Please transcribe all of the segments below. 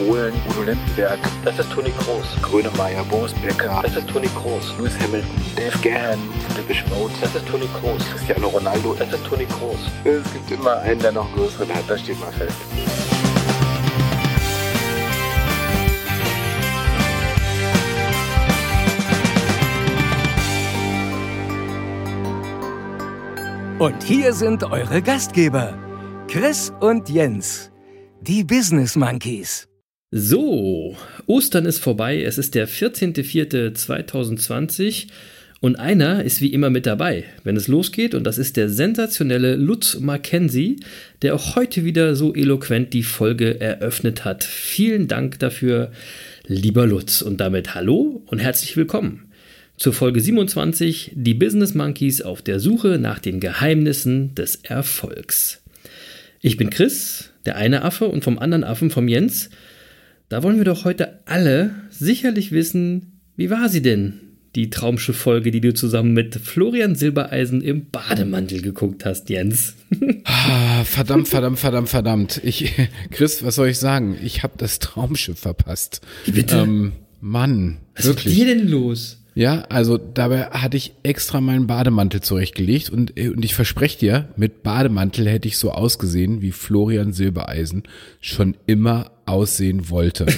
Bohlen, Udo Lindenberg, Das ist Toni Groß. Grönemeyer, Boris Becker, Das ist Toni Groß. Lewis Hamilton, Dave Gahan, Philipp Mode, Das ist Toni Groß. Cristiano Ronaldo. Das ist Toni Groß. Es gibt immer einen, der noch einen größeren hat, das steht mal fest. Und hier sind eure Gastgeber, Chris und Jens. Die Business Monkeys. So, Ostern ist vorbei. Es ist der 14.04.2020 und einer ist wie immer mit dabei, wenn es losgeht. Und das ist der sensationelle Lutz Mackenzie, der auch heute wieder so eloquent die Folge eröffnet hat. Vielen Dank dafür, lieber Lutz. Und damit hallo und herzlich willkommen zur Folge 27, die Business Monkeys auf der Suche nach den Geheimnissen des Erfolgs. Ich bin Chris, der eine Affe, und vom anderen Affen, vom Jens. Da wollen wir doch heute alle sicherlich wissen, wie war sie denn, die Traumschiff-Folge, die du zusammen mit Florian Silbereisen im Bademantel geguckt hast, Jens. Ah, verdammt, verdammt, verdammt, verdammt. Ich, Chris, was soll ich sagen? Ich habe das Traumschiff verpasst. Bitte? Ähm, Mann, Was wirklich. ist dir denn los? Ja, also dabei hatte ich extra meinen Bademantel zurechtgelegt und, äh, und ich verspreche dir, mit Bademantel hätte ich so ausgesehen, wie Florian Silbereisen schon immer aussehen wollte.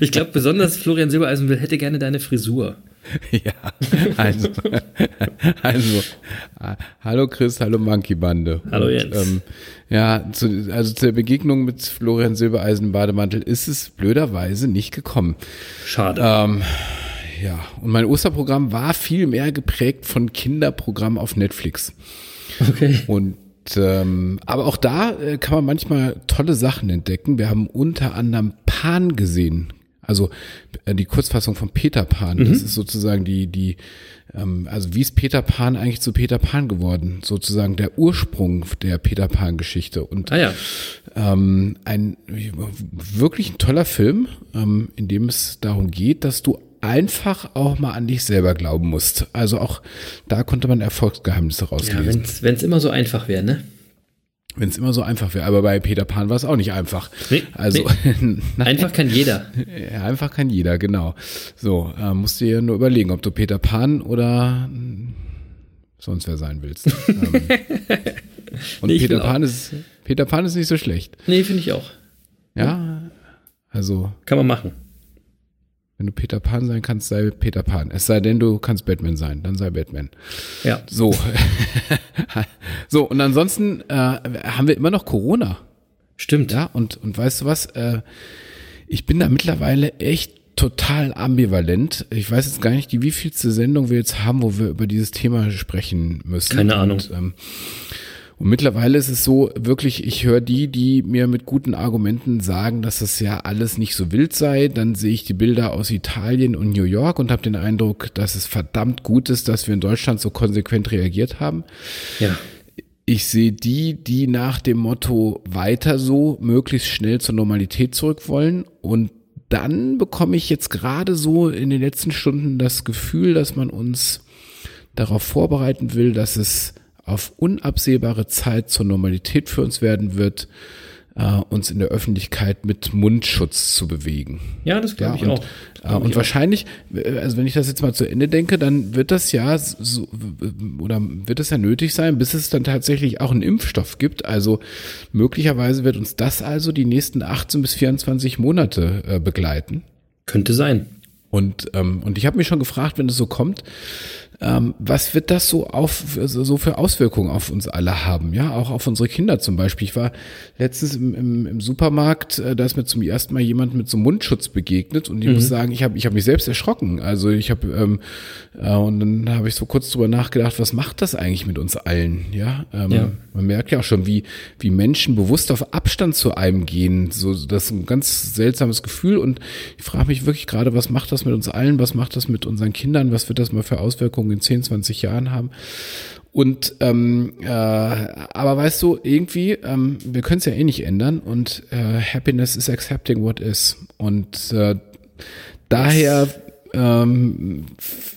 Ich glaube, besonders Florian Silbereisen will, hätte gerne deine Frisur. ja, also, also, äh, hallo Chris, hallo Monkey Bande. Hallo Jens. ähm, ja, zu, also zur Begegnung mit Florian Silbereisen Bademantel ist es blöderweise nicht gekommen. Schade. Ähm, ja, und mein Osterprogramm war viel mehr geprägt von Kinderprogrammen auf Netflix. okay. Und ähm, aber auch da äh, kann man manchmal tolle Sachen entdecken. Wir haben unter anderem Pan gesehen. Also äh, die Kurzfassung von Peter Pan. Das ist sozusagen die, die, ähm, also wie ist Peter Pan eigentlich zu Peter Pan geworden? Sozusagen der Ursprung der Peter Pan-Geschichte. Und Ah ja. ähm, ein wirklich ein toller Film, ähm, in dem es darum geht, dass du einfach auch mal an dich selber glauben musst. Also auch da konnte man Erfolgsgeheimnisse Ja, rauslesen. wenn es immer so einfach wäre, ne? Wenn es immer so einfach wäre. Aber bei Peter Pan war es auch nicht einfach. Nee, also nein, Einfach kann jeder. ja, einfach kann jeder, genau. So, äh, musst du dir nur überlegen, ob du Peter Pan oder sonst wer sein willst. ähm, und Nee, Peter Pan ist Peter Pan ist nicht so schlecht. Nee, finde ich auch. Ja, also Kann man machen. Wenn du Peter Pan sein kannst, sei Peter Pan. Es sei denn, du kannst Batman sein, dann sei Batman. Ja. So. so, und ansonsten äh, haben wir immer noch Corona. Stimmt. Ja, und, und weißt du was? Äh, ich bin da mittlerweile echt total ambivalent. Ich weiß jetzt gar nicht, die wievielte Sendung wir jetzt haben, wo wir über dieses Thema sprechen müssen. Keine Ahnung. Und, ähm, und mittlerweile ist es so, wirklich, ich höre die, die mir mit guten Argumenten sagen, dass das ja alles nicht so wild sei. Dann sehe ich die Bilder aus Italien und New York und habe den Eindruck, dass es verdammt gut ist, dass wir in Deutschland so konsequent reagiert haben. Ja. Ich sehe die, die nach dem Motto weiter so möglichst schnell zur Normalität zurück wollen. Und dann bekomme ich jetzt gerade so in den letzten Stunden das Gefühl, dass man uns darauf vorbereiten will, dass es auf unabsehbare Zeit zur Normalität für uns werden wird, äh, uns in der Öffentlichkeit mit Mundschutz zu bewegen. Ja, das glaube ich und, auch. äh, und wahrscheinlich, äh, also wenn ich das jetzt mal zu Ende denke, dann wird das ja so, oder wird es ja nötig sein, bis es dann tatsächlich auch einen Impfstoff gibt. Also möglicherweise wird uns das also die nächsten 18 bis 24 Monate äh, begleiten. Könnte sein. Und, ähm, und ich habe mich schon gefragt, wenn es so kommt, ähm, was wird das so auf so für Auswirkungen auf uns alle haben? Ja, auch auf unsere Kinder zum Beispiel. Ich war letztens im, im, im Supermarkt, äh, da ist mir zum ersten Mal jemand mit so einem Mundschutz begegnet und ich muss sagen, ich habe ich hab mich selbst erschrocken. Also ich habe ähm, äh, und dann habe ich so kurz drüber nachgedacht, was macht das eigentlich mit uns allen? Ja, ähm, Ja. man merkt ja auch schon, wie wie Menschen bewusst auf Abstand zu einem gehen. So das ist ein ganz seltsames Gefühl und ich frage mich wirklich gerade, was macht das mit uns allen? Was macht das mit unseren Kindern? Was wird das mal für Auswirkungen Auswirkungen in 10, 20 Jahren haben. Und ähm, äh, aber weißt du, irgendwie, ähm, wir können es ja eh nicht ändern und äh, Happiness is accepting what is. Und äh, daher ähm,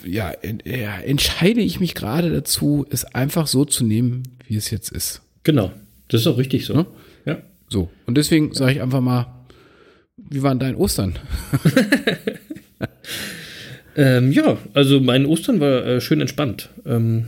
ja, ja, entscheide ich mich gerade dazu, es einfach so zu nehmen, wie es jetzt ist. Genau. Das ist auch richtig so. Ja. Ja. So. Und deswegen sage ich einfach mal, wie war denn dein Ostern? Ähm, ja, also mein Ostern war äh, schön entspannt. Ähm,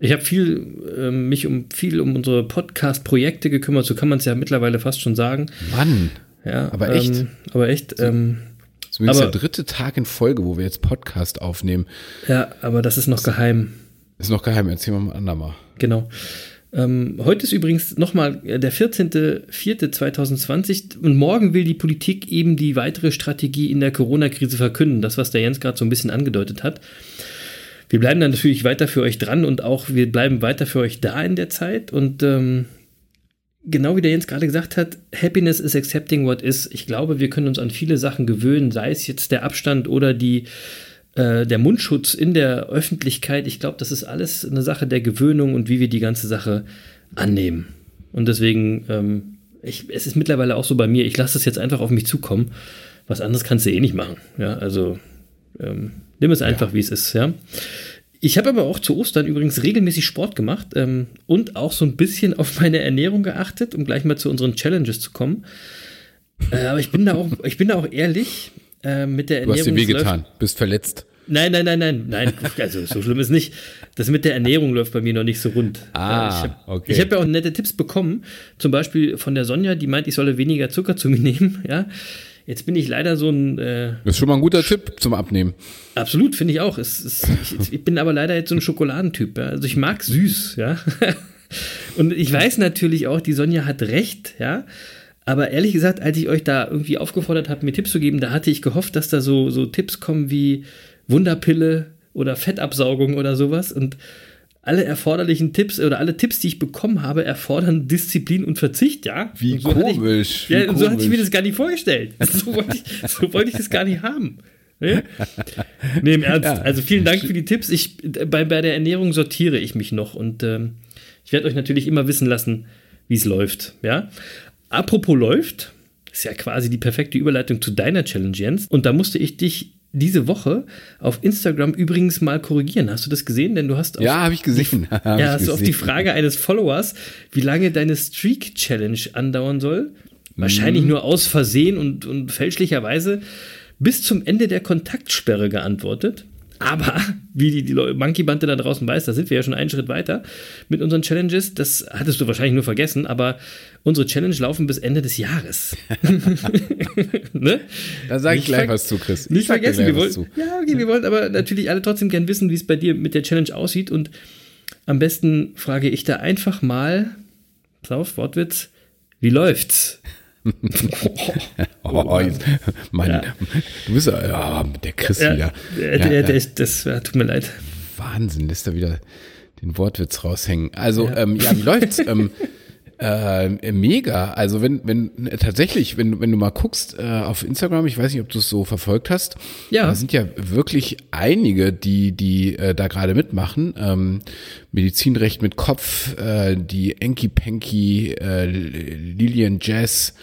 ich habe viel ähm, mich um viel um unsere Podcast-Projekte gekümmert, so kann man es ja mittlerweile fast schon sagen. Mann, Ja, Aber echt? Ähm, aber echt. Ähm, das ist übrigens Aber- der dritte Tag in Folge, wo wir jetzt Podcast aufnehmen. ja, aber das ist noch geheim. Ist noch geheim, erzähl mal ein andermal. Genau. Ähm, heute ist übrigens nochmal der 14.04.2020 und morgen will die Politik eben die weitere Strategie in der Corona-Krise verkünden. Das, was der Jens gerade so ein bisschen angedeutet hat. Wir bleiben dann natürlich weiter für euch dran und auch wir bleiben weiter für euch da in der Zeit. Und ähm, genau wie der Jens gerade gesagt hat, Happiness is accepting what is. Ich glaube, wir können uns an viele Sachen gewöhnen, sei es jetzt der Abstand oder die, äh, der Mundschutz in der Öffentlichkeit. Ich glaube, das ist alles eine Sache der Gewöhnung und wie wir die ganze Sache annehmen. Und deswegen, ähm, ich, es ist mittlerweile auch so bei mir, ich lasse es jetzt einfach auf mich zukommen. Was anderes kannst du eh nicht machen. Ja, also ähm, nimm es einfach, wie es ist, ja. Ich habe aber auch zu Ostern übrigens regelmäßig Sport gemacht ähm, und auch so ein bisschen auf meine Ernährung geachtet, um gleich mal zu unseren Challenges zu kommen. Äh, aber ich bin da auch, ich bin da auch ehrlich äh, mit der Du hast Ernährung. dir wehgetan, bist verletzt. Nein, nein, nein, nein, nein. Also so schlimm ist nicht. Das mit der Ernährung läuft bei mir noch nicht so rund. Ah, ich habe okay. ich hab ja auch nette Tipps bekommen. Zum Beispiel von der Sonja, die meint, ich solle weniger Zucker zu mir nehmen. Ja, jetzt bin ich leider so ein äh, Das ist schon mal ein guter Tipp zum Abnehmen. Absolut, finde ich auch. Es, es, ich, ich bin aber leider jetzt so ein Schokoladentyp. Ja? Also ich mag süß, ja. Und ich weiß natürlich auch, die Sonja hat recht, ja. Aber ehrlich gesagt, als ich euch da irgendwie aufgefordert habe, mir Tipps zu geben, da hatte ich gehofft, dass da so, so Tipps kommen wie Wunderpille oder Fettabsaugung oder sowas. Und alle erforderlichen Tipps oder alle Tipps, die ich bekommen habe, erfordern Disziplin und Verzicht, ja. Wie so hatte komisch, Ich, wie ja, und so hatte ich mir das gar nicht vorgestellt. So wollte ich, so wollte ich das gar nicht haben. Ne? Nee, im Ernst. Ja. Also vielen Dank für die Tipps. Ich, bei, bei der Ernährung sortiere ich mich noch und ähm, ich werde euch natürlich immer wissen lassen, wie es läuft. Ja? Apropos läuft, ist ja quasi die perfekte Überleitung zu deiner Challenge, Jens. Und da musste ich dich diese Woche auf Instagram übrigens mal korrigieren. Hast du das gesehen? Denn du hast auf, Ja, habe ich gesehen. Hab ja, hast du auf die. Frage eines Followers, wie lange deine Streak-Challenge andauern soll, wahrscheinlich Mhm. nur aus Versehen und, und fälschlicherweise, bis zum Ende der Kontaktsperre geantwortet. Aber, wie die, die Monkey-Bande da draußen weiß, da sind wir ja schon einen Schritt weiter mit unseren Challenges. Das hattest du wahrscheinlich nur vergessen, aber unsere Challenge laufen bis Ende des Jahres. ne? Da sage ich gleich ver- was zu, Chris. Ich Nicht vergessen, wir wollen, ja, okay, wir wollen aber natürlich alle trotzdem gern wissen, wie es bei dir mit der Challenge aussieht. Und am besten frage ich da einfach mal, pass auf, Wortwitz, wie läuft's? Oh, jetzt, Mann, Ja. du bist ja, ja, der Chris Ja, wieder. der, Ja, der, ja. der ist, das ja, tut mir leid. Wahnsinn, lässt er wieder den Wortwitz raushängen. Also, ja, ähm, ja wie läuft's? ähm, äh, mega. Also wenn, wenn äh, tatsächlich, wenn, wenn du mal guckst äh, auf Instagram, ich weiß nicht, ob du es so verfolgt hast, Ja. da sind ja wirklich einige, die, die äh, da gerade mitmachen. Ähm, Medizinrecht mit Kopf, äh, die Enki Penki, äh, Lilian Jazz,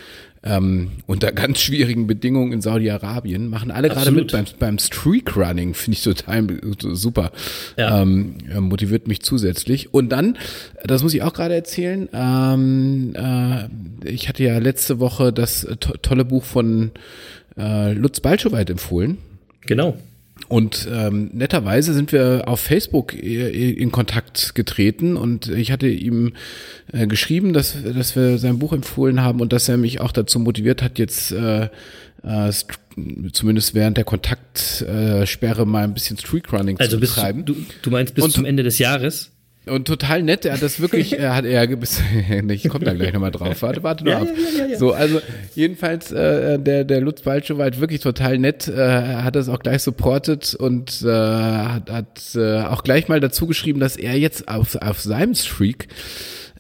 ähm, unter ganz schwierigen Bedingungen in Saudi-Arabien, machen alle gerade mit beim, beim Streak Running, finde ich total super. Ja. Ähm, äh, motiviert mich zusätzlich. Und dann, das muss ich auch gerade erzählen, ähm, äh, ich hatte ja letzte Woche das to tolle Buch von äh, Lutz Balschowait empfohlen. Genau. Und ähm, netterweise sind wir auf Facebook äh, in Kontakt getreten und ich hatte ihm äh, geschrieben, dass, dass wir sein Buch empfohlen haben und dass er mich auch dazu motiviert hat, jetzt äh, äh, st- zumindest während der Kontaktsperre äh, mal ein bisschen Streakrunning Also zu betreiben. du, du meinst bis Und- zum Ende des Jahres? Und total nett, er hat das wirklich, er hat er ich komme da gleich nochmal drauf, warte, warte nur Ja, ab. ja, ja. So, also jedenfalls, äh, der, der Lutz Balschowait wirklich total nett, äh, er hat das auch gleich supportet und äh, hat, hat äh, auch gleich mal dazu geschrieben, dass er jetzt auf, auf seinem Streak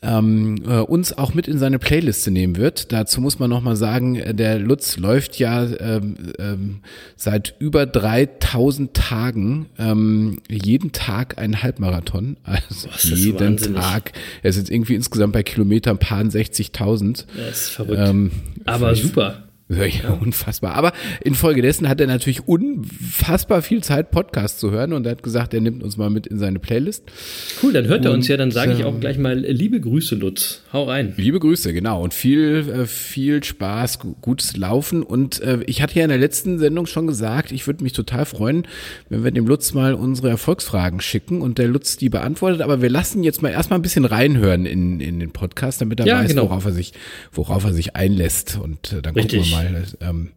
ähm, äh, uns auch mit in seine Playliste nehmen wird. Dazu muss man nochmal sagen, äh, der Lutz läuft ja ähm, ähm, seit über 3000 Tagen ähm, jeden Tag einen Halbmarathon. Also ist jeden wahnsinnig. Tag. Er ist jetzt irgendwie insgesamt bei Kilometern paar 60.000. Das ist verrückt. Ähm, Aber super. Ja, ja, unfassbar. Aber infolgedessen hat er natürlich unfassbar viel Zeit, Podcast zu hören und er hat gesagt, er nimmt uns mal mit in seine Playlist. Cool, dann hört er uns ja, dann sage ich ähm, auch gleich mal liebe Grüße, Lutz. Hau rein. Liebe Grüße, genau. Und viel, äh, viel Spaß, gu- gutes Laufen. Und äh, ich hatte ja in der letzten Sendung schon gesagt, ich würde mich total freuen, wenn wir dem Lutz mal unsere Erfolgsfragen schicken und der Lutz die beantwortet. Aber wir lassen jetzt mal erstmal ein bisschen reinhören in, in den Podcast, damit er Ja, weiß, genau. worauf er sich, worauf er sich einlässt. Und äh, dann gucken Richtig. wir mal. Ähm,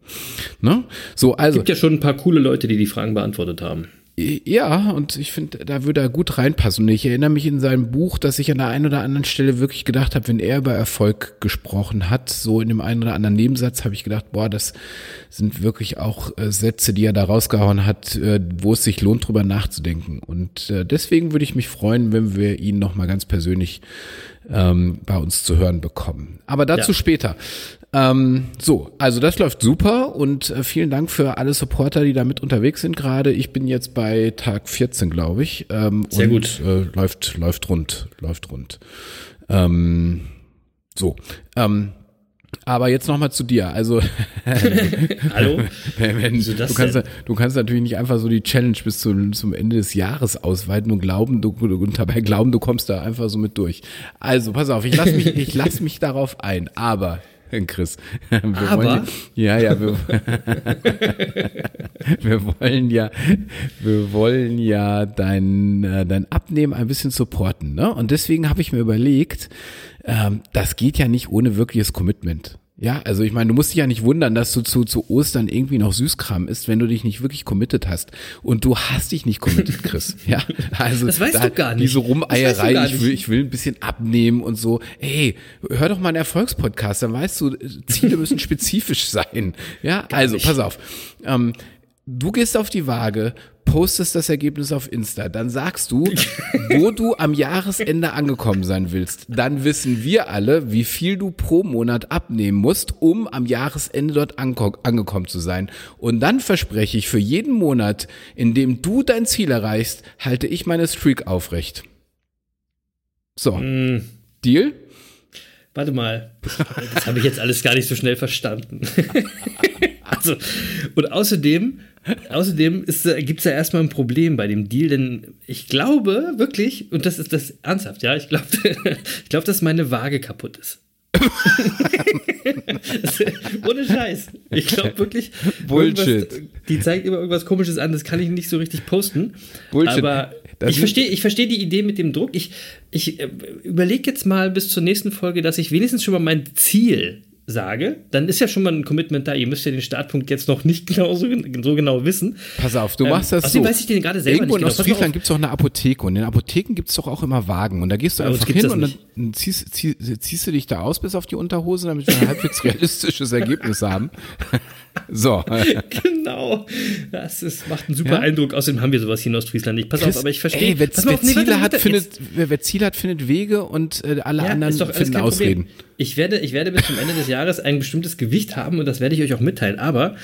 ne? So, also. Gibt ja schon ein paar coole Leute, die die Fragen beantwortet haben. Ja, und ich finde, da würde er gut reinpassen. Und ich erinnere mich in seinem Buch, dass ich an der einen oder anderen Stelle wirklich gedacht habe, wenn er über Erfolg gesprochen hat, so in dem einen oder anderen Nebensatz, habe ich gedacht, boah, das sind wirklich auch äh, Sätze, die er da rausgehauen hat, äh, wo es sich lohnt, drüber nachzudenken. Und äh, deswegen würde ich mich freuen, wenn wir ihn nochmal ganz persönlich ähm, bei uns zu hören bekommen. Aber dazu Ja. später. Ähm, so, also das läuft super und äh, vielen Dank für alle Supporter, die da mit unterwegs sind gerade. Ich bin jetzt bei Tag 14, glaube ich. Ähm, Sehr und, gut. Äh, läuft, läuft rund, läuft rund. Ähm, so, ähm, aber jetzt nochmal zu dir. Also Hallo? wenn, wenn, du, kannst, du kannst natürlich nicht einfach so die Challenge bis zum, zum Ende des Jahres ausweiten und glauben, du, und dabei glauben, du kommst da einfach so mit durch. Also, pass auf, ich lass mich, ich lass mich darauf ein. Aber, Chris, wir Aber? wollen ja, ja, wir, wir wollen ja, wir wollen ja dein, äh, dein Abnehmen ein bisschen supporten, ne? Und deswegen habe ich mir überlegt, ähm, das geht ja nicht ohne wirkliches Commitment. Ja, also ich meine, du musst dich ja nicht wundern, dass du zu, zu Ostern irgendwie noch Süßkram isst, wenn du dich nicht wirklich committed hast. Und du hast dich nicht committed, Chris. Ja, also Das weißt du gar nicht. Diese Rumeierei, gar ich will, ich will ein bisschen abnehmen und so. Ey, hör doch mal einen Erfolgspodcast, dann weißt du, Ziele müssen spezifisch sein. Ja, also nicht. pass auf. Ähm, du gehst auf die Waage, postest das Ergebnis auf Insta, dann sagst du, wo du am Jahresende angekommen sein willst. Dann wissen wir alle, wie viel du pro Monat abnehmen musst, um am Jahresende dort angekommen zu sein. Und dann verspreche ich, für jeden Monat, in dem du dein Ziel erreichst, halte ich meine Streak aufrecht. So, Hm, Deal? warte mal. Das habe ich jetzt alles gar nicht so schnell verstanden. also, und außerdem, außerdem gibt es ja erstmal ein Problem bei dem Deal, denn ich glaube wirklich, und das ist das ernsthaft, ja, ich glaube, ich glaube, dass meine Waage kaputt ist. Ohne Scheiß. Ich glaube wirklich. Bullshit. Die zeigt immer irgendwas Komisches an, das kann ich nicht so richtig posten. Bullshit. Aber Das ich verstehe ich verstehe die Idee mit dem Druck. Ich, ich äh, überlege jetzt mal bis zur nächsten Folge, dass ich wenigstens schon mal mein Ziel sage. Dann ist ja schon mal ein Commitment da. Ihr müsst ja den Startpunkt jetzt noch nicht genau so, so genau wissen. Pass auf, du Ähm, machst das außerdem so. weiß ich den gerade selber Irgendwo nicht in genau. Ostfriesland gibt es doch eine Apotheke und in Apotheken gibt es doch auch immer Wagen und da gehst du einfach hin das und dann ziehst, ziehst, ziehst du dich da aus bis auf die Unterhose, damit wir ein halbwegs realistisches Ergebnis haben. So, Genau. Das ist, macht einen super Ja? Eindruck. Außerdem haben wir sowas hier in Ostfriesland nicht. Pass Chris, auf, aber ich verstehe. Ey, wer, wer, auf, nee, Ziele hat, warte, findet, wer, wer Ziele hat, findet Wege und äh, alle Ja, anderen finden Ausreden. Problem. Ich werde, ich werde bis zum Ende des Jahres ein bestimmtes Gewicht haben und das werde ich euch auch mitteilen. Aber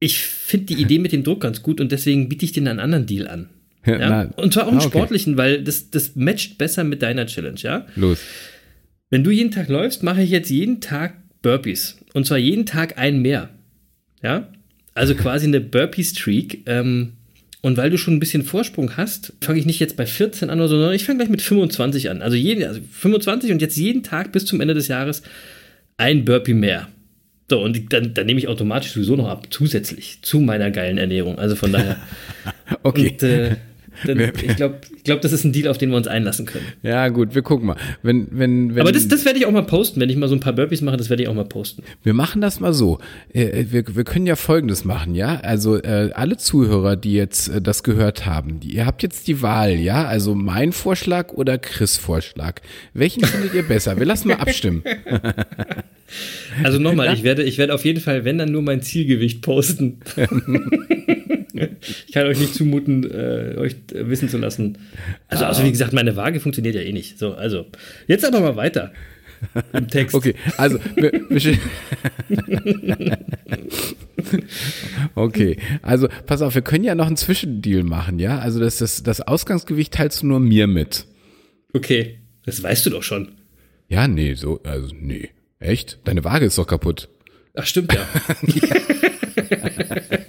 ich finde die Idee mit dem Druck ganz gut und deswegen biete ich dir einen anderen Deal an. Ja, Ja? und zwar auch einen ah, okay. sportlichen, weil das, das matcht besser mit deiner Challenge, ja? Los. Wenn du jeden Tag läufst, mache ich jetzt jeden Tag Burpees. Und zwar jeden Tag ein mehr. Ja? Also quasi eine Burpee-Streak. Ähm, und weil du schon ein bisschen Vorsprung hast, fange ich nicht jetzt bei 14 an oder so, sondern ich fange gleich mit 25 an. Also, jeden, also 25 und jetzt jeden Tag bis zum Ende des Jahres ein Burpee mehr. So, und dann, dann nehme ich automatisch sowieso noch ab, zusätzlich zu meiner geilen Ernährung. Also von daher. Okay. Und, äh, dann, ich glaube, ich glaub, das ist ein Deal, auf den wir uns einlassen können. Ja, gut, wir gucken mal. Wenn, wenn, wenn, Aber das, das werde ich auch mal posten, wenn ich mal so ein paar Burpees mache, das werde ich auch mal posten. Wir machen das mal so. Äh, Wir, wir können ja Folgendes machen, ja. Also äh, alle Zuhörer, die jetzt äh, das gehört haben, die, ihr habt jetzt die Wahl, ja. Also mein Vorschlag oder Chris Vorschlag. Welchen findet ihr besser? Wir lassen mal abstimmen. Also nochmal, ich werde, ich werde auf jeden Fall, wenn dann nur mein Zielgewicht posten. ich kann euch nicht zumuten, äh, euch wissen zu lassen. Also, also, wie gesagt, meine Waage funktioniert ja eh nicht. So, also, jetzt aber mal weiter im Text. Okay, also Okay, also pass auf, wir können ja noch einen Zwischendeal machen, ja? Also das, das, das Ausgangsgewicht teilst du nur mir mit. Okay, das weißt du doch schon. Ja, nee, so, also nee. Echt? Deine Waage ist doch kaputt. Ach, stimmt ja.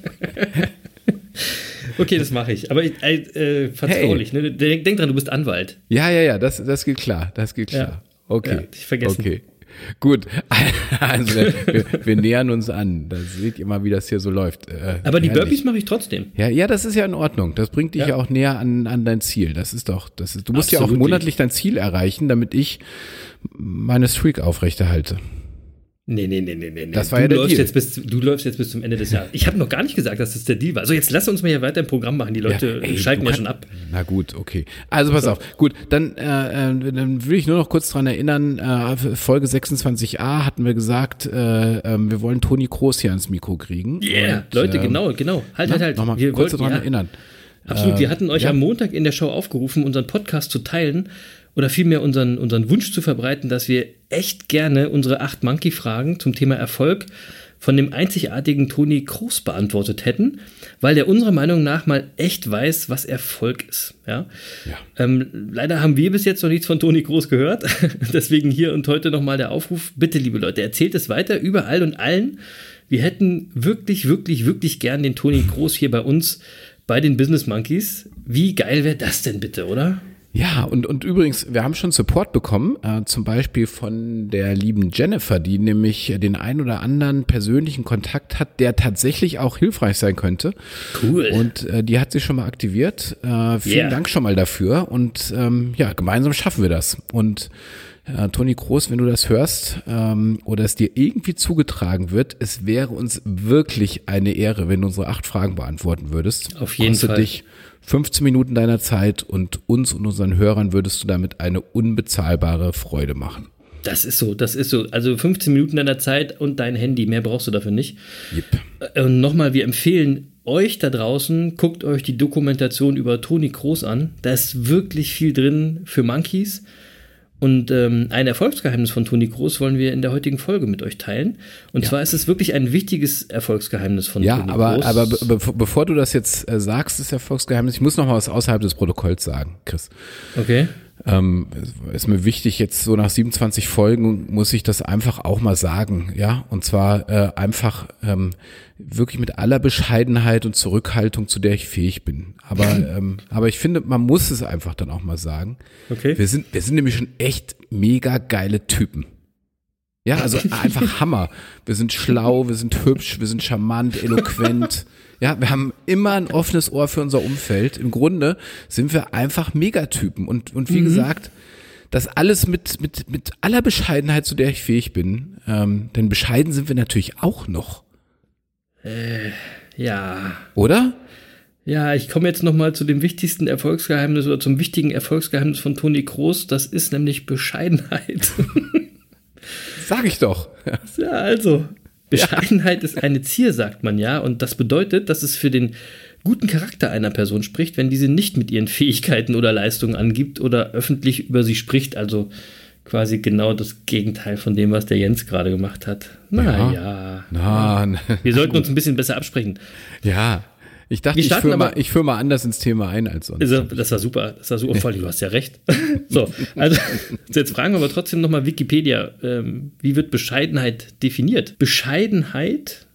okay, das mache ich. Aber äh, äh, vertraulich. Hey. Ne? Denk, denk dran, du bist Anwalt. Ja, ja, ja, das, das geht klar. Das geht klar. Ja. Okay. Ja, ich vergessen. Okay. Gut, also wir, wir, nähern uns an. Da seht ihr mal, wie das hier so läuft. Äh, Aber die Burpees mache ich trotzdem. Ja, ja, das ist ja in Ordnung. Das bringt dich ja, ja auch näher an, an dein Ziel. Das ist doch, das ist, du musst Absolut. ja auch monatlich dein Ziel erreichen, damit ich meine Streak aufrechterhalte. Nee, nee, nee, nee, nee. Das war du ja der läufst Deal. Jetzt bis, du läufst jetzt bis zum Ende des Jahres. Ich habe noch gar nicht gesagt, dass das der Deal war. Also jetzt lass uns mal hier weiter im Programm machen. Die Leute ja, ey, schalten ja schon ab. Na gut, okay. Also pass so. auf. Gut, dann, äh, äh, dann will ich nur noch kurz dran erinnern, äh, Folge 26a hatten wir gesagt, äh, äh, wir wollen Toni Kroos hier ans Mikro kriegen. Yeah, Und, Leute, äh, genau, genau. Halt, halt, halt. Nochmal wir kurz daran ja, erinnern. Absolut, wir hatten euch ja. am Montag in der Show aufgerufen, unseren Podcast zu teilen oder vielmehr unseren, unseren Wunsch zu verbreiten, dass wir echt gerne unsere acht Monkey-Fragen zum Thema Erfolg von dem einzigartigen Toni Kroos beantwortet hätten, weil der unserer Meinung nach mal echt weiß, was Erfolg ist. Ja? ja. Ähm, leider haben wir bis jetzt noch nichts von Toni Kroos gehört. Deswegen hier und heute nochmal der Aufruf. Bitte, liebe Leute, erzählt es weiter überall und allen. Wir hätten wirklich, wirklich, wirklich gern den Toni Kroos hier bei uns bei den Business Monkeys. Wie geil wäre das denn bitte, oder? Ja, und, und übrigens, wir haben schon Support bekommen, äh, zum Beispiel von der lieben Jennifer, die nämlich den ein oder anderen persönlichen Kontakt hat, der tatsächlich auch hilfreich sein könnte. Cool. Und äh, die hat sich schon mal aktiviert. Äh, vielen yeah. Dank schon mal dafür. Und ähm, ja, gemeinsam schaffen wir das. Und äh, Toni Groß, wenn du das hörst ähm, oder es dir irgendwie zugetragen wird, es wäre uns wirklich eine Ehre, wenn du unsere acht Fragen beantworten würdest. Auf jeden Kostet Fall. dich 15 Minuten deiner Zeit und uns und unseren Hörern würdest du damit eine unbezahlbare Freude machen. Das ist so, das ist so. Also 15 Minuten deiner Zeit und dein Handy, mehr brauchst du dafür nicht. Yep. Äh, und nochmal, wir empfehlen euch da draußen, guckt euch die Dokumentation über Toni Kroos an. Da ist wirklich viel drin für Monkeys. Und ähm, ein Erfolgsgeheimnis von Toni Groß wollen wir in der heutigen Folge mit euch teilen. Und ja. zwar ist es wirklich ein wichtiges Erfolgsgeheimnis von ja, Toni aber, Groß. Ja, aber be bevor du das jetzt äh, sagst, das Erfolgsgeheimnis, ich muss noch mal was außerhalb des Protokolls sagen, Chris. Okay. Ähm, ist mir wichtig, jetzt so nach 27 Folgen muss ich das einfach auch mal sagen, ja. Und zwar äh, einfach ähm, wirklich mit aller Bescheidenheit und Zurückhaltung, zu der ich fähig bin. Aber, ähm, aber ich finde, man muss es einfach dann auch mal sagen. Okay. Wir sind, wir sind nämlich schon echt mega geile Typen. Ja, also einfach Hammer. Wir sind schlau, wir sind hübsch, wir sind charmant, eloquent. Ja, wir haben immer ein offenes Ohr für unser Umfeld. Im Grunde sind wir einfach Megatypen. Und, und wie mhm. gesagt, das alles mit, mit, mit aller Bescheidenheit, zu der ich fähig bin. Ähm, denn bescheiden sind wir natürlich auch noch. Äh, ja. Oder? Ja, ich komme jetzt nochmal zu dem wichtigsten Erfolgsgeheimnis oder zum wichtigen Erfolgsgeheimnis von Toni Kroos. Das ist nämlich Bescheidenheit. Sag ich doch. Ja, also, Bescheidenheit ja. ist eine Zier, sagt man ja. Und das bedeutet, dass es für den guten Charakter einer Person spricht, wenn diese nicht mit ihren Fähigkeiten oder Leistungen angibt oder öffentlich über sie spricht. Also quasi genau das Gegenteil von dem, was der Jens gerade gemacht hat. Naja. Ja. Na, na, Wir sollten uns ein bisschen besser absprechen. Ja. Ich dachte, ich führe mal, führ mal anders ins Thema ein als sonst. Also, das war super. Das war super. Voll, du hast ja recht. so, also jetzt fragen wir aber trotzdem nochmal Wikipedia. Ähm, wie wird Bescheidenheit definiert? Bescheidenheit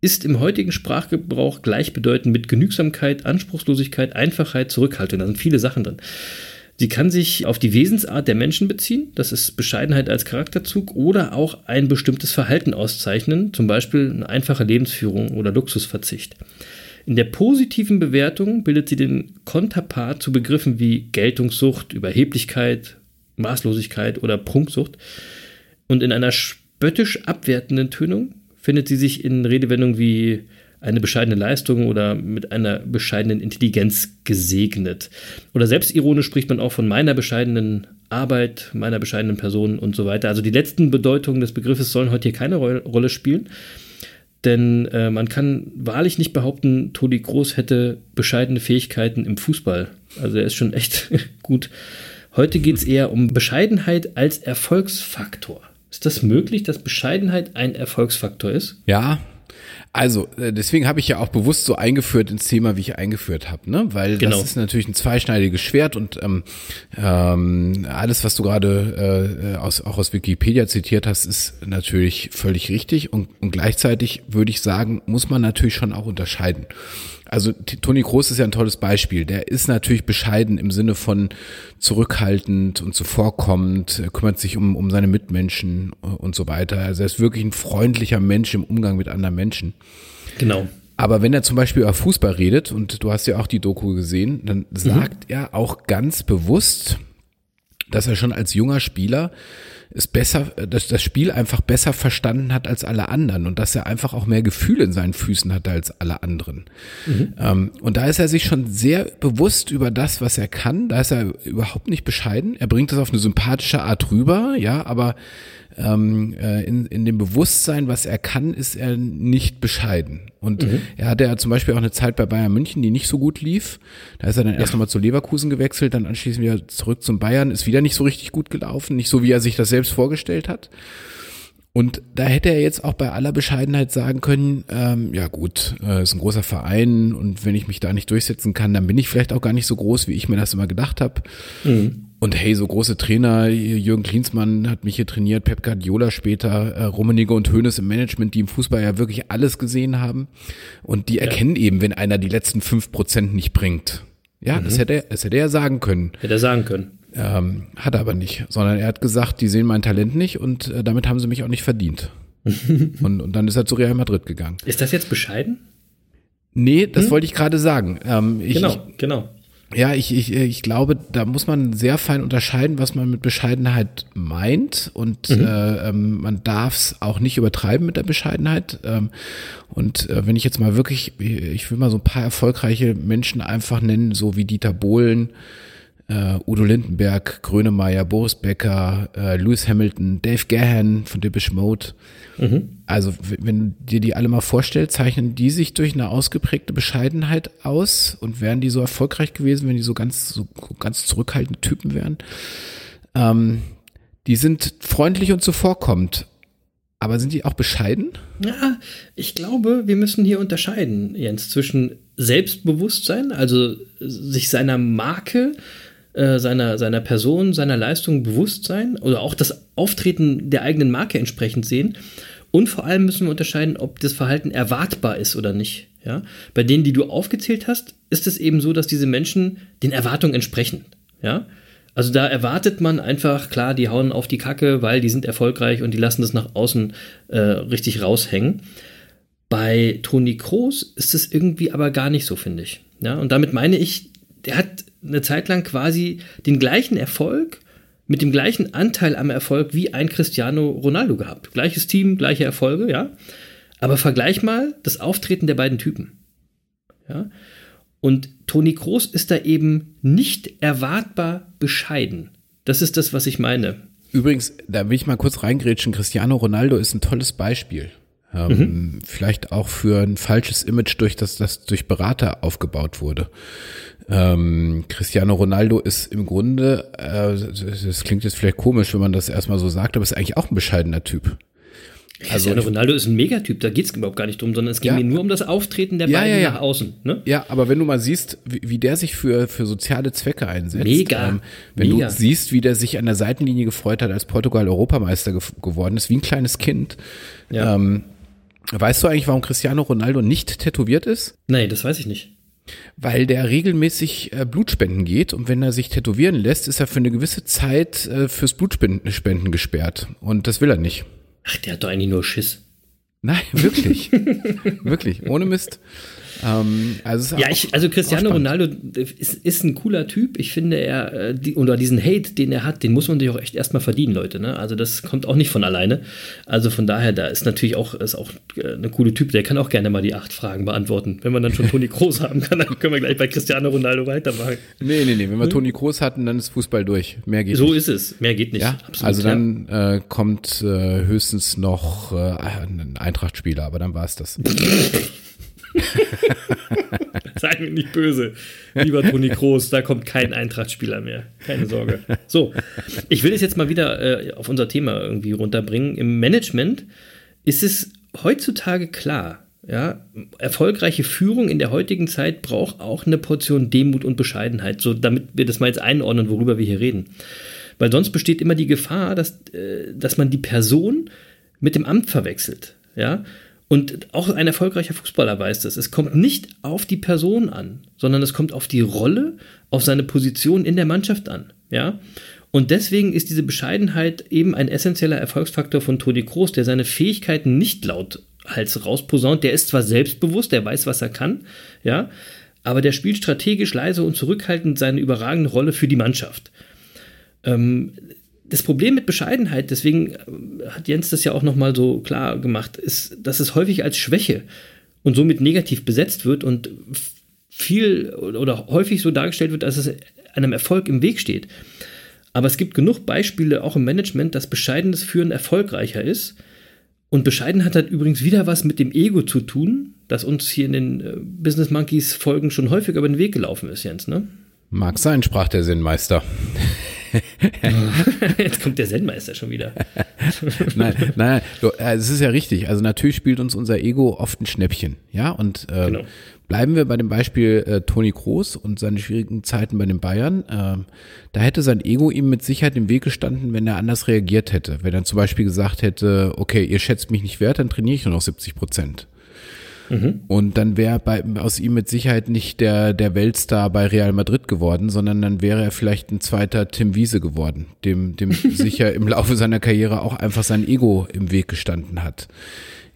ist im heutigen Sprachgebrauch gleichbedeutend mit Genügsamkeit, Anspruchslosigkeit, Einfachheit, Zurückhaltung. Da sind viele Sachen drin. Sie kann sich auf die Wesensart der Menschen beziehen, das ist Bescheidenheit als Charakterzug, oder auch ein bestimmtes Verhalten auszeichnen, zum Beispiel eine einfache Lebensführung oder Luxusverzicht. In der positiven Bewertung bildet sie den Konterpart zu Begriffen wie Geltungssucht, Überheblichkeit, Maßlosigkeit oder Prunksucht. Und in einer spöttisch abwertenden Tönung findet sie sich in Redewendungen wie eine bescheidene Leistung oder mit einer bescheidenen Intelligenz gesegnet. Oder selbstironisch spricht man auch von meiner bescheidenen Arbeit, meiner bescheidenen Person und so weiter. Also die letzten Bedeutungen des Begriffes sollen heute hier keine Rolle spielen. Denn äh, man kann wahrlich nicht behaupten, Toni Groß hätte bescheidene Fähigkeiten im Fußball. Also er ist schon echt gut. Heute geht es eher um Bescheidenheit als Erfolgsfaktor. Ist das möglich, dass Bescheidenheit ein Erfolgsfaktor ist? Ja, also, äh, deswegen habe ich ja auch bewusst so eingeführt ins Thema, wie ich eingeführt habe, ne? Weil Genau. das ist natürlich ein zweischneidiges Schwert und ähm, ähm, alles, was du gerade äh, aus, auch aus Wikipedia zitiert hast, ist natürlich völlig richtig und, und gleichzeitig würde ich sagen, muss man natürlich schon auch unterscheiden. Also Toni Kroos ist ja ein tolles Beispiel. Der ist natürlich bescheiden im Sinne von zurückhaltend und zuvorkommend, er kümmert sich um, um seine Mitmenschen äh, und so weiter. Also er ist wirklich ein freundlicher Mensch im Umgang mit anderen Menschen. Genau. Aber wenn er zum Beispiel über Fußball redet, und du hast ja auch die Doku gesehen, dann sagt er auch ganz bewusst, dass er schon als junger Spieler es besser, dass das Spiel einfach besser verstanden hat als alle anderen und dass er einfach auch mehr Gefühl in seinen Füßen hatte als alle anderen. Ähm, und da ist er sich schon sehr bewusst über das, was er kann. Da ist er überhaupt nicht bescheiden. Er bringt das auf eine sympathische Art rüber, ja, aber ähm, äh, in, in dem Bewusstsein, was er kann, ist er nicht bescheiden. Und er hatte ja zum Beispiel auch eine Zeit bei Bayern München, die nicht so gut lief. Da ist er dann erst nochmal zu Leverkusen gewechselt, dann anschließend wieder zurück zum Bayern, ist wieder nicht so richtig gut gelaufen, nicht so, wie er sich das selbst vorgestellt hat. Und da hätte er jetzt auch bei aller Bescheidenheit sagen können, ähm, ja gut, äh, ist ein großer Verein und wenn ich mich da nicht durchsetzen kann, dann bin ich vielleicht auch gar nicht so groß, wie ich mir das immer gedacht habe. Und hey, so große Trainer, Jürgen Klinsmann hat mich hier trainiert, Pep Guardiola später, äh, Rummenigge und Hoeneß im Management, die im Fußball ja wirklich alles gesehen haben. Und die erkennen eben, wenn einer die letzten fünf Prozent nicht bringt. Ja, das, hätte er, das hätte er sagen können. Hätte er sagen können. Ähm, hat er aber nicht, sondern er hat gesagt, die sehen mein Talent nicht und äh, damit haben sie mich auch nicht verdient. und, und dann ist er zu Real Madrid gegangen. Ist das jetzt bescheiden? Nee, das wollte ich gerade sagen. Ähm, ich, Genau, genau. Ja, ich, ich, ich glaube, da muss man sehr fein unterscheiden, was man mit Bescheidenheit meint. Und äh, ähm, man darf es auch nicht übertreiben mit der Bescheidenheit. Ähm, und äh, wenn ich jetzt mal wirklich, ich will mal so ein paar erfolgreiche Menschen einfach nennen, so wie Dieter Bohlen, äh, Udo Lindenberg, Grönemeyer, Boris Becker, äh, Lewis Hamilton, Dave Gahan von Depeche Mode. Also w- wenn du dir die alle mal vorstellst, zeichnen die sich durch eine ausgeprägte Bescheidenheit aus und wären die so erfolgreich gewesen, wenn die so ganz so ganz zurückhaltende Typen wären. Ähm, die sind freundlich und zuvorkommend, aber sind die auch bescheiden? Ja, ich glaube, wir müssen hier unterscheiden, Jens, zwischen Selbstbewusstsein, also sich seiner Marke, äh, seiner, seiner Person, seiner Leistung bewusst sein oder auch das Auftreten der eigenen Marke entsprechend sehen. Und vor allem müssen wir unterscheiden, ob das Verhalten erwartbar ist oder nicht. Ja? Bei denen, die du aufgezählt hast, ist es eben so, dass diese Menschen den Erwartungen entsprechen. Ja? Also da erwartet man einfach, klar, die hauen auf die Kacke, weil die sind erfolgreich und die lassen das nach außen äh, richtig raushängen. Bei Toni Kroos ist es irgendwie aber gar nicht so, finde ich. Ja, und damit meine ich, der hat eine Zeit lang quasi den gleichen Erfolg mit dem gleichen Anteil am Erfolg wie ein Cristiano Ronaldo gehabt. Gleiches Team, gleiche Erfolge, ja. Aber vergleich mal das Auftreten der beiden Typen. Ja. Und Toni Kroos ist da eben nicht erwartbar bescheiden. Das ist das, was ich meine. Übrigens, da will ich mal kurz reingrätschen. Cristiano Ronaldo ist ein tolles Beispiel. Ähm, Vielleicht auch für ein falsches Image, durch das das durch Berater aufgebaut wurde. Ähm, Cristiano Ronaldo ist im Grunde, äh, das klingt jetzt vielleicht komisch, wenn man das erstmal so sagt, aber ist eigentlich auch ein bescheidener Typ. Cristiano Ronaldo ist ein Megatyp, da geht es überhaupt gar nicht drum, sondern es ging Ja. mir nur um das Auftreten der Ja, beiden ja, ja. nach außen. Ne? Ja, aber wenn du mal siehst, wie, wie der sich für, für soziale Zwecke einsetzt, ähm, Mega. wenn Mega. du siehst, wie der sich an der Seitenlinie gefreut hat, als Portugal Europameister ge geworden ist, wie ein kleines Kind. Ähm, weißt du eigentlich, warum Cristiano Ronaldo nicht tätowiert ist? Nee, das weiß ich nicht. Weil der regelmäßig äh, Blutspenden geht und wenn er sich tätowieren lässt, ist er für eine gewisse Zeit äh, fürs Blutspenden Spenden gesperrt. Und das will er nicht. Ach, der hat doch eigentlich nur Schiss. Nein, wirklich. wirklich, ohne Mist. Ähm, also Ja, ich, also Cristiano. Ronaldo ist, ist ein cooler Typ. Ich finde, er, äh, die, oder diesen Hate, den er hat, den muss man sich auch echt erstmal verdienen, Leute. Ne? Also das kommt auch nicht von alleine. Also von daher, da ist natürlich auch, ist auch äh, eine coole Typ, der kann auch gerne mal die acht Fragen beantworten. Wenn wir dann schon Toni Kroos haben, kann, dann können wir gleich bei Cristiano Ronaldo weitermachen. Nee, nee, nee. Wenn wir Toni Kroos hatten, dann ist Fußball durch. Mehr geht So nicht. ist es. Mehr geht nicht. Ja, Absolut, also ja. dann äh, kommt äh, höchstens noch äh, ein Eintracht-Spieler, aber dann war es das. Sei mir nicht böse, lieber Toni Kroos, da kommt kein Eintrachtspieler mehr. Keine Sorge. So, ich will es jetzt mal wieder äh, auf unser Thema irgendwie runterbringen. Im Management ist es heutzutage klar, ja, erfolgreiche Führung in der heutigen Zeit braucht auch eine Portion Demut und Bescheidenheit, so damit wir das mal jetzt einordnen, worüber wir hier reden. Weil sonst besteht immer die Gefahr, dass, äh, dass man die Person mit dem Amt verwechselt. Ja? Und auch ein erfolgreicher Fußballer weiß das. Es kommt nicht auf die Person an, sondern es kommt auf die Rolle, auf seine Position in der Mannschaft an. Ja? Und deswegen ist diese Bescheidenheit eben ein essentieller Erfolgsfaktor von Toni Kroos, der seine Fähigkeiten nicht laut Hals rausposaunt. Der ist zwar selbstbewusst, der weiß, was er kann, ja, aber der spielt strategisch leise und zurückhaltend seine überragende Rolle für die Mannschaft. Ähm, das Problem mit Bescheidenheit, deswegen äh, hat Jens das ja auch nochmal so klar gemacht, ist, dass es häufig als Schwäche und somit negativ besetzt wird und viel oder häufig so dargestellt wird, dass es einem Erfolg im Weg steht. Aber es gibt genug Beispiele auch im Management, dass bescheidenes Führen erfolgreicher ist. Und Bescheidenheit hat übrigens wieder was mit dem Ego zu tun, das uns hier in den äh, Business Monkeys Folgen schon häufig über den Weg gelaufen ist, Jens, ne? Mag sein, sprach der Sinnmeister. Jetzt kommt der Zen-Meister schon wieder. nein, nein, nein, äh, es ist ja richtig. Also natürlich spielt uns unser Ego oft ein Schnäppchen, ja. Und ähm, Genau. bleiben wir bei dem Beispiel äh, Toni Kroos und seine schwierigen Zeiten bei den Bayern. Ähm, da hätte sein Ego ihm mit Sicherheit im Weg gestanden, wenn er anders reagiert hätte. Wenn er zum Beispiel gesagt hätte, okay, ihr schätzt mich nicht wert, dann trainiere ich nur noch 70 Prozent. Und dann wäre bei, aus ihm mit Sicherheit nicht der, der Weltstar bei Real Madrid geworden, sondern dann wäre er vielleicht ein zweiter Tim Wiese geworden, dem, dem sicher im Laufe seiner Karriere auch einfach sein Ego im Weg gestanden hat.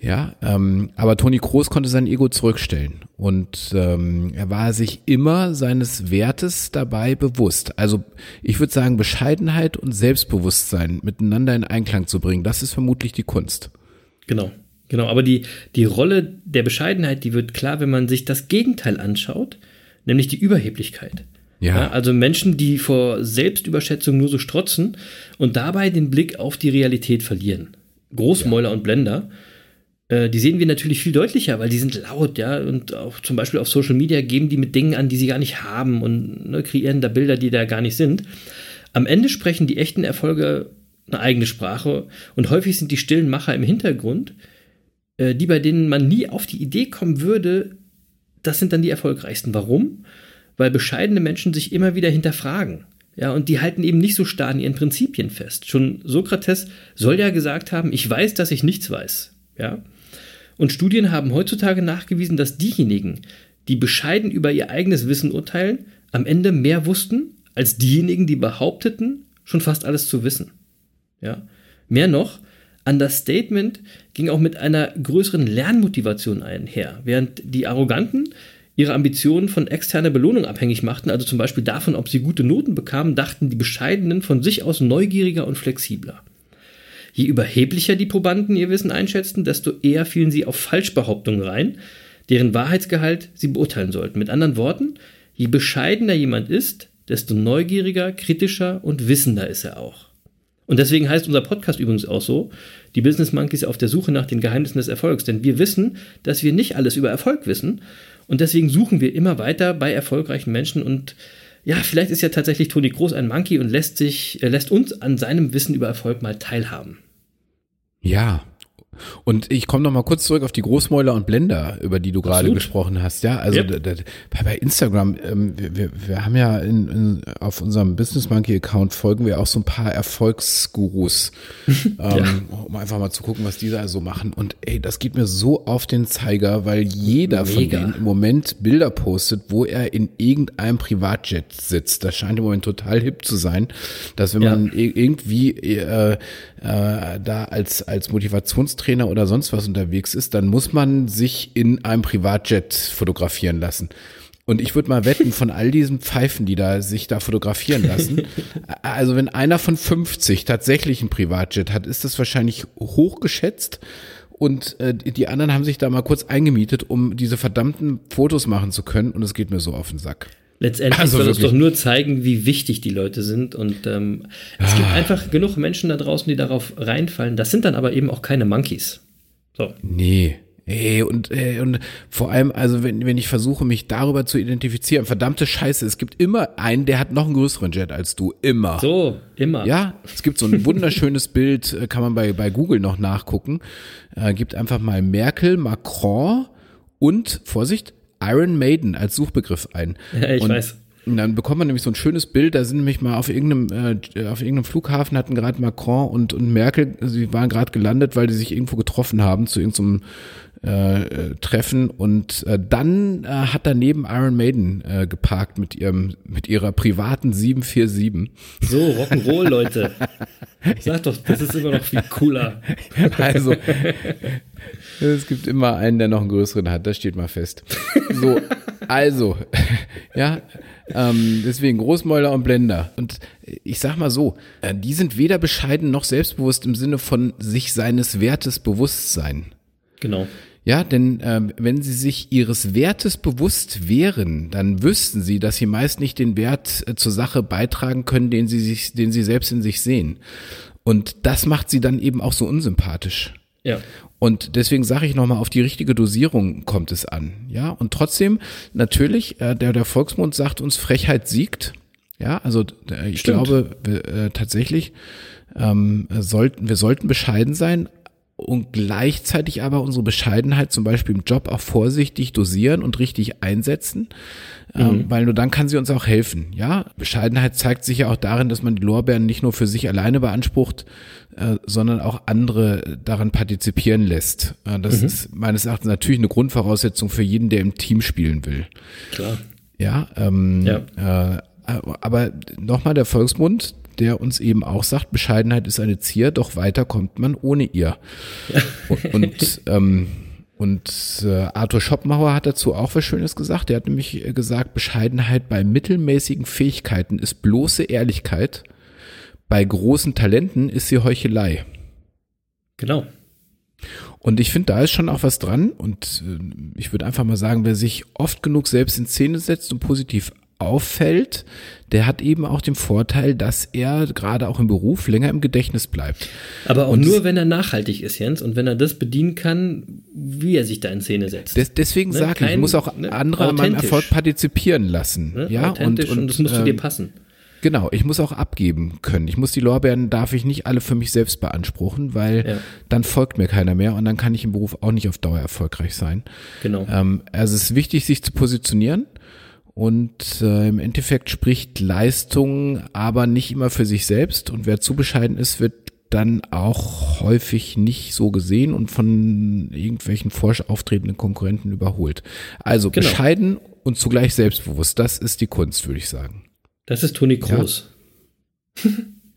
Ja, ähm, aber Toni Kroos konnte sein Ego zurückstellen und ähm, er war sich immer seines Wertes dabei bewusst. Also ich würde sagen, Bescheidenheit und Selbstbewusstsein miteinander in Einklang zu bringen, das ist vermutlich die Kunst. Genau, genau. Aber die, die Rolle der Bescheidenheit, die wird klar, wenn man sich das Gegenteil anschaut, nämlich die Überheblichkeit. Ja. also Menschen, die vor Selbstüberschätzung nur so strotzen und dabei den Blick auf die Realität verlieren. Großmäuler und Blender, äh, die sehen wir natürlich viel deutlicher, weil die sind laut, ja, und auch zum Beispiel auf Social Media geben die mit Dingen an, die sie gar nicht haben und ne, kreieren da Bilder, die da gar nicht sind. Am Ende sprechen die echten Erfolge eine eigene Sprache und häufig sind die stillen Macher im Hintergrund, äh, die bei denen man nie auf die Idee kommen würde, das sind dann die erfolgreichsten. Warum? Weil bescheidene Menschen sich immer wieder hinterfragen. Ja, und die halten eben nicht so starr an ihren Prinzipien fest. Schon Sokrates soll ja gesagt haben, ich weiß, dass ich nichts weiß. Ja. Und Studien haben heutzutage nachgewiesen, dass diejenigen, die bescheiden über ihr eigenes Wissen urteilen, am Ende mehr wussten als diejenigen, die behaupteten, schon fast alles zu wissen. Ja. Mehr noch, Understatement ging auch mit einer größeren Lernmotivation einher, während die Arroganten ihre Ambitionen von externer Belohnung abhängig machten, also zum Beispiel davon, ob sie gute Noten bekamen, dachten die Bescheidenen von sich aus neugieriger und flexibler. Je überheblicher die Probanden ihr Wissen einschätzten, desto eher fielen sie auf Falschbehauptungen rein, deren Wahrheitsgehalt sie beurteilen sollten. Mit anderen Worten, je bescheidener jemand ist, desto neugieriger, kritischer und wissender ist er auch. Und deswegen heißt unser Podcast übrigens auch so, die Business Monkeys auf der Suche nach den Geheimnissen des Erfolgs. Denn wir wissen, dass wir nicht alles über Erfolg wissen. Und deswegen suchen wir immer weiter bei erfolgreichen Menschen. Und ja, vielleicht ist ja tatsächlich Toni Groß ein Monkey und lässt sich, äh, lässt uns an seinem Wissen über Erfolg mal teilhaben. Ja. Und ich komme noch mal kurz zurück auf die Großmäuler und Blender, über die du gerade gesprochen hast. Ja, also Yep. da, da, bei Instagram, ähm, wir, wir, haben ja in, in, auf unserem Business Monkey Account folgen wir auch so ein paar Erfolgsgurus, ähm, um einfach mal zu gucken, was die da so machen. Und ey, das geht mir so auf den Zeiger, weil jeder von Mega. denen im Moment Bilder postet, wo er in irgendeinem Privatjet sitzt. Das scheint im Moment total hip zu sein, dass wenn Ja. man irgendwie äh, äh, da als, als Motivationstrainer Fitnesstrainer oder sonst was unterwegs ist, dann muss man sich in einem Privatjet fotografieren lassen. Und ich würde mal wetten, von all diesen Pfeifen, die da sich da fotografieren lassen, also wenn einer von 50 tatsächlich ein Privatjet hat, ist das wahrscheinlich hochgeschätzt. Und äh, die anderen haben sich da mal kurz eingemietet, um diese verdammten Fotos machen zu können. Und es geht mir so auf den Sack. Letztendlich Also soll es wirklich. doch nur zeigen, wie wichtig die Leute sind. Und ähm, es Ah. gibt einfach genug Menschen da draußen, die darauf reinfallen. Das sind dann aber eben auch keine Monkeys. So. Nee. Ey, und, ey, und vor allem, also wenn, wenn ich versuche, mich darüber zu identifizieren, verdammte Scheiße, es gibt immer einen, der hat noch einen größeren Jet als du. Immer. So, immer. Ja, es gibt so ein wunderschönes Bild, äh, kann man bei, bei Google noch nachgucken. Äh, gibt einfach mal Merkel, Macron und, Vorsicht, Iron Maiden als Suchbegriff ein. Ja, ich und, weiß. Und dann bekommt man nämlich so ein schönes Bild, da sind nämlich mal auf irgendeinem, äh, auf irgendeinem Flughafen hatten gerade Macron und, und Merkel, sie waren gerade gelandet, weil die sich irgendwo getroffen haben zu irgendeinem äh, äh, Treffen und äh, dann äh, hat daneben Iron Maiden äh, geparkt mit ihrem mit ihrer privaten 747. So, Rock'n'Roll, Leute. Sag doch, das ist immer noch viel cooler. Also es gibt immer einen, der noch einen größeren hat, das steht mal fest. So, also, ja, ähm, deswegen Großmäuler und Blender. Und ich sag mal so, äh, die sind weder bescheiden noch selbstbewusst im Sinne von sich seines Wertes bewusst sein. Genau. Ja, denn ähm, wenn sie sich ihres Wertes bewusst wären, dann wüssten sie, dass sie meist nicht den Wert äh, zur Sache beitragen können, den sie sich, den sie selbst in sich sehen. Und das macht sie dann eben auch so unsympathisch. Ja. Und deswegen sage ich nochmal, auf die richtige Dosierung kommt es an. Ja, und trotzdem, natürlich, äh, der, der Volksmund sagt uns, Frechheit siegt. Ja, also äh, ich Stimmt. glaube wir, äh, tatsächlich, ähm, sollten, wir sollten bescheiden sein und gleichzeitig aber unsere Bescheidenheit zum Beispiel im Job auch vorsichtig dosieren und richtig einsetzen, ähm, weil nur dann kann sie uns auch helfen. Ja, Bescheidenheit zeigt sich ja auch darin, dass man die Lorbeeren nicht nur für sich alleine beansprucht, äh, sondern auch andere daran partizipieren lässt. Äh, das ist meines Erachtens natürlich eine Grundvoraussetzung für jeden, der im Team spielen will. Klar. Ja, ähm, Ja. Äh, aber nochmal der Volksmund, der uns eben auch sagt, Bescheidenheit ist eine Zier, doch weiter kommt man ohne ihr. Und, und, ähm, und äh, Arthur Schopenhauer hat dazu auch was Schönes gesagt. Der hat nämlich äh, gesagt, Bescheidenheit bei mittelmäßigen Fähigkeiten ist bloße Ehrlichkeit, bei großen Talenten ist sie Heuchelei. Genau. Und ich finde, da ist schon auch was dran. Und äh, ich würde einfach mal sagen, wer sich oft genug selbst in Szene setzt und positiv auffällt, der hat eben auch den Vorteil, dass er gerade auch im Beruf länger im Gedächtnis bleibt. Aber auch Und nur, wenn er nachhaltig ist, Jens, und wenn er das bedienen kann, wie er sich da in Szene setzt. Des, deswegen Ne, sage ich, ich muss auch ne, andere an meinem. Erfolg partizipieren lassen. ne? Ja, Authentisch und, das muss zu ähm, dir passen. Genau, ich muss auch abgeben können. Ich muss die Lorbeeren, darf ich nicht alle für mich selbst beanspruchen, weil Ja. dann folgt mir keiner mehr und dann kann ich im Beruf auch nicht auf Dauer erfolgreich sein. Genau. Ähm, also es ist wichtig, sich zu positionieren und äh, im Endeffekt spricht Leistung aber nicht immer für sich selbst und wer zu bescheiden ist, wird dann auch häufig nicht so gesehen und von irgendwelchen forsch auftretenden Konkurrenten überholt. Also Genau. bescheiden und zugleich selbstbewusst, das ist die Kunst, würde ich sagen. Das ist Toni Kroos.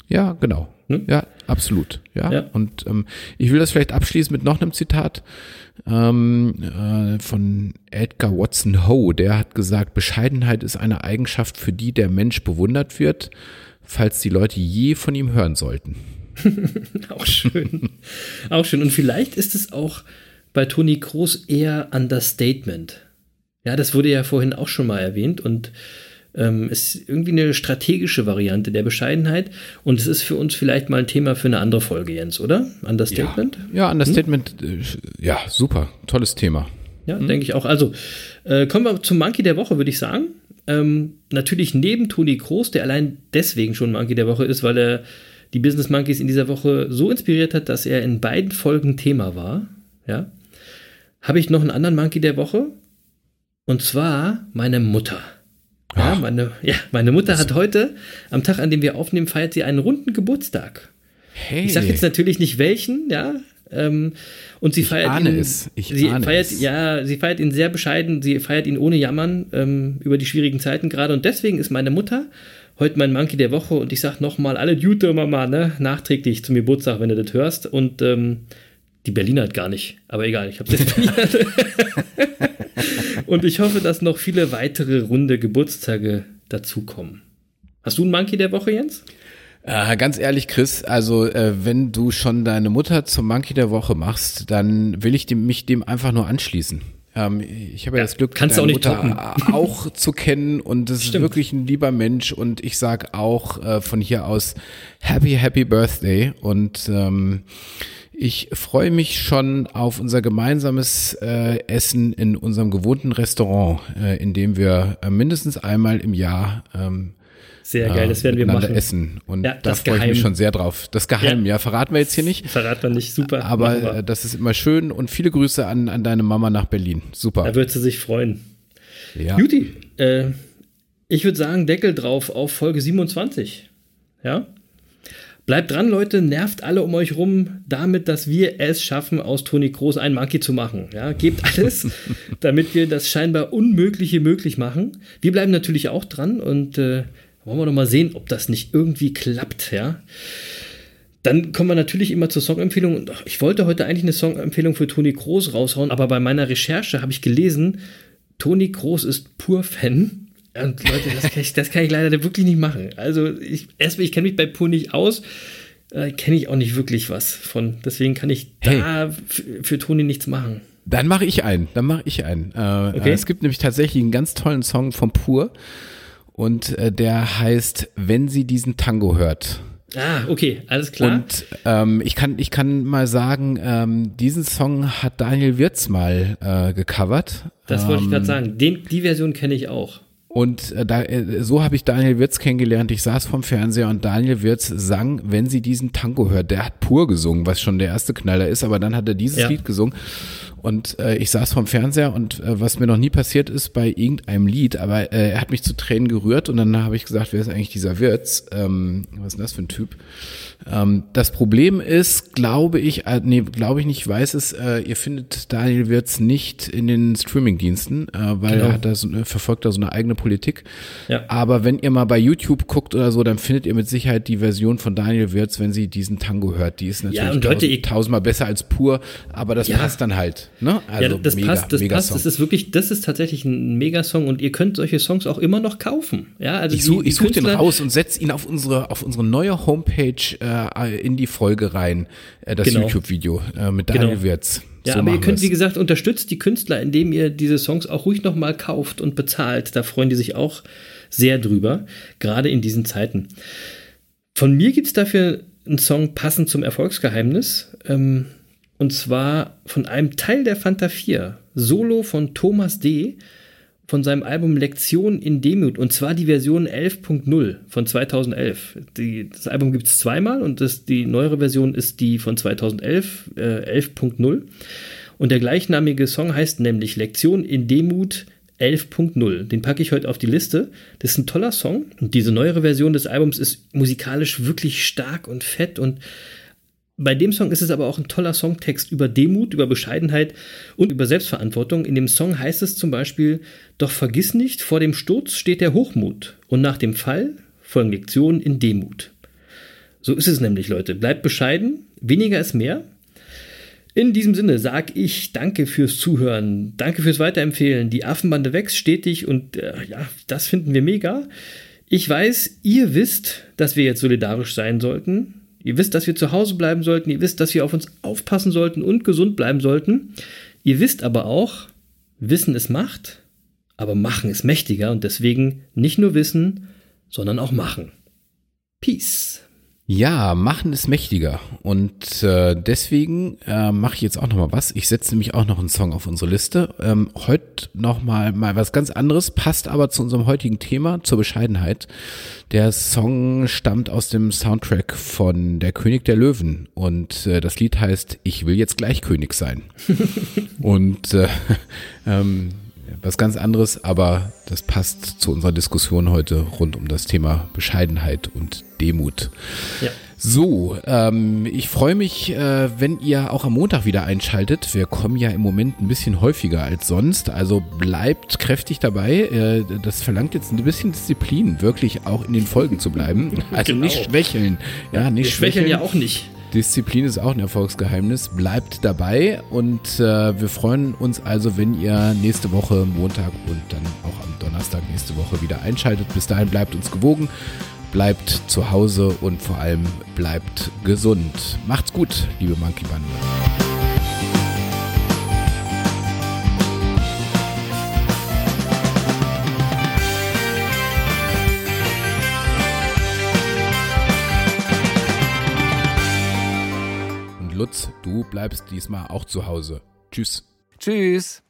Ja, genau. Hm? Ja, absolut. Ja. Ja. Und ähm, ich will das vielleicht abschließen mit noch einem Zitat ähm, äh, von Edgar Watson Ho. Der hat gesagt, Bescheidenheit ist eine Eigenschaft, für die der Mensch bewundert wird, falls die Leute je von ihm hören sollten. Auch schön. auch schön. Und vielleicht ist es auch bei Toni Kroos eher Understatement. Ja, das wurde ja vorhin auch schon mal erwähnt und ähm, ist irgendwie eine strategische Variante der Bescheidenheit. Und es ist für uns vielleicht mal ein Thema für eine andere Folge, Jens, oder? Understatement? Ja, ja Understatement, äh, ja, super, tolles Thema. Ja, denke ich auch. Also, äh, kommen wir zum Monkey der Woche, würde ich sagen. Ähm, natürlich neben Toni Kroos, der allein deswegen schon Monkey der Woche ist, weil er die Business Monkeys in dieser Woche so inspiriert hat, dass er in beiden Folgen Thema war. Ja. Habe ich noch einen anderen Monkey der Woche? Und zwar meine Mutter. Ja, meine, ja, meine Mutter hat heute, am Tag, an dem wir aufnehmen, feiert sie einen runden Geburtstag. Hey, Ich sage jetzt natürlich nicht welchen, ja. Ähm, und sie feiert ahne ihn. es, ich sie ahne feiert, es. ja, sie feiert ihn sehr bescheiden. Sie feiert ihn ohne Jammern ähm, über die schwierigen Zeiten gerade. Und deswegen ist meine Mutter heute mein Monkey der Woche. Und ich sag nochmal alle Jute Mama, ne, nachträglich zum Geburtstag, wenn du das hörst. Und ähm, Die Berliner hat gar nicht, aber egal, ich habe es jetzt Und ich hoffe, dass noch viele weitere runde Geburtstage dazukommen. Hast du einen Monkey der Woche, Jens? Äh, ganz ehrlich, Chris, also äh, wenn du schon deine Mutter zum Monkey der Woche machst, dann will ich dem, mich dem einfach nur anschließen. Ähm, ich habe ja, Ja, das Glück, kannst deine auch nicht Mutter auch zu kennen und es ist wirklich ein lieber Mensch und ich sag auch äh, von hier aus Happy, Happy Birthday und ähm, ich freue mich schon auf unser gemeinsames äh, Essen in unserem gewohnten Restaurant, äh, in dem wir äh, mindestens einmal im Jahr ähm, Sehr geil, das werden wir machen. essen. Und Ja, da das freue ich mich schon sehr drauf. Das Geheim, Ja. ja, verraten wir jetzt hier nicht. Verrat man nicht, super. Aber wir. äh, das ist immer schön und viele Grüße an, an deine Mama nach Berlin. Super. da wird sie sich freuen. Ja. Juti, äh, ich würde sagen, Deckel drauf auf Folge 27. Ja? Bleibt dran, Leute, nervt alle um euch rum, damit, dass wir es schaffen, aus Toni Kroos einen Monkey zu machen. Ja? Gebt alles, damit wir das scheinbar Unmögliche möglich machen. Wir bleiben natürlich auch dran und äh, wollen wir noch mal sehen, ob das nicht irgendwie klappt. Ja? Dann kommen wir natürlich immer zur Songempfehlung. Und ich wollte heute eigentlich eine Songempfehlung für Toni Kroos raushauen, aber bei meiner Recherche habe ich gelesen, Toni Kroos ist pur Fan. Und Leute, das kann ich, das kann ich leider wirklich nicht machen. Also ich, erstmal, ich kenne mich bei Pur nicht aus, äh, kenne ich auch nicht wirklich was von. Deswegen kann ich Hey. da für Toni nichts machen. Dann mache ich einen. Dann mache ich einen. Äh, Okay. es gibt nämlich tatsächlich einen ganz tollen Song von Pur und äh, der heißt Wenn sie diesen Tango hört. Ah, okay, alles klar. Und ähm, ich kann ich kann mal sagen, ähm, diesen Song hat Daniel Wirz mal äh, gecovert. das wollte ich Ähm, gerade sagen. Den, die Version kenne ich auch. Und äh, da, äh, so habe ich Daniel Wirz kennengelernt. Ich saß vorm Fernseher und Daniel Wirz sang, wenn sie diesen Tango hört. Der hat pur gesungen, was schon der erste Knaller ist, aber dann hat er dieses Ja. Lied gesungen. Und äh, ich saß vorm Fernseher und äh, was mir noch nie passiert ist bei irgendeinem Lied, aber äh, er hat mich zu Tränen gerührt und dann habe ich gesagt, wer ist eigentlich dieser Wirz? Ähm, was ist denn das für ein Typ? Ähm, das Problem ist, glaube ich, äh, nee, glaube ich nicht, ich weiß es, äh, ihr findet Daniel Wirz nicht in den Streamingdiensten, äh, weil Genau. er hat da so, verfolgt da so eine eigene Politik. Ja. Aber wenn ihr mal bei YouTube guckt oder so, dann findet ihr mit Sicherheit die Version von Daniel Wirz, wenn sie diesen Tango hört. Die ist natürlich Ja, tausend, tausendmal besser als pur, aber das Ja. passt dann halt. Ne? Also ja, das mega, passt, das mega passt. Song. Das ist wirklich, das ist tatsächlich ein Megasong und ihr könnt solche Songs auch immer noch kaufen. Ja, also ich suche such den raus und setze ihn auf unsere, auf unsere neue Homepage äh, in die Folge rein, äh, das Genau. YouTube-Video äh, mit Daniel Genau. Wirz. Ja, so aber ihr könnt, wie gesagt, unterstützt die Künstler, indem ihr diese Songs auch ruhig nochmal kauft und bezahlt. Da freuen die sich auch sehr drüber, gerade in diesen Zeiten. Von mir gibt es dafür einen Song passend zum Erfolgsgeheimnis. Ähm, und zwar von einem Teil der Fanta 4, Solo von Thomas D. von seinem Album Lektion in Demut. Und zwar die Version 11.0 von 2011. Die, das Album gibt es zweimal und das, die neuere Version ist die von 2011, äh, 11.0. Und der gleichnamige Song heißt nämlich Lektion in Demut 11.0. Den packe ich heute auf die Liste. Das ist ein toller Song. Und diese neuere Version des Albums ist musikalisch wirklich stark und fett und bei dem Song ist es aber auch ein toller Songtext über Demut, über Bescheidenheit und über Selbstverantwortung. In dem Song heißt es zum Beispiel, doch vergiss nicht, vor dem Sturz steht der Hochmut und nach dem Fall folgen Lektionen in Demut. So ist es nämlich, Leute. Bleibt bescheiden, weniger ist mehr. In diesem Sinne sage ich danke fürs Zuhören, danke fürs Weiterempfehlen. Die Affenbande wächst stetig und äh, ja, das finden wir mega. Ich weiß, ihr wisst, dass wir jetzt solidarisch sein sollten. Ihr wisst, dass wir zu Hause bleiben sollten. Ihr wisst, dass wir auf uns aufpassen sollten und gesund bleiben sollten. Ihr wisst aber auch, Wissen ist Macht, aber Machen ist mächtiger und deswegen nicht nur wissen, sondern auch machen. Peace. Ja, machen ist mächtiger. Und äh, deswegen äh, mache ich jetzt auch noch mal was. Ich setze nämlich auch noch einen Song auf unsere Liste. Ähm, heute noch mal, mal was ganz anderes, passt aber zu unserem heutigen Thema, zur Bescheidenheit. Der Song stammt aus dem Soundtrack von Der König der Löwen. Und äh, das Lied heißt Ich will jetzt gleich König sein. Und äh, ähm, was ganz anderes, aber das passt zu unserer Diskussion heute rund um das Thema Bescheidenheit und Demut. Ja. So, ähm, ich freue mich, äh, wenn ihr auch am Montag wieder einschaltet. Wir kommen ja im Moment ein bisschen häufiger als sonst, also bleibt kräftig dabei. Äh, das verlangt jetzt ein bisschen Disziplin, wirklich auch in den Folgen zu bleiben. Also Genau. nicht schwächeln. Ja, nicht Wir schwächeln schwächeln. ja auch nicht. Disziplin ist auch ein Erfolgsgeheimnis. Bleibt dabei und äh, wir freuen uns also, wenn ihr nächste Woche Montag und dann auch am Donnerstag nächste Woche wieder einschaltet. Bis dahin bleibt uns gewogen, bleibt zu Hause und vor allem bleibt gesund. Macht's gut, liebe Monkey Bande. Lutz, du bleibst diesmal auch zu Hause. Tschüss. Tschüss.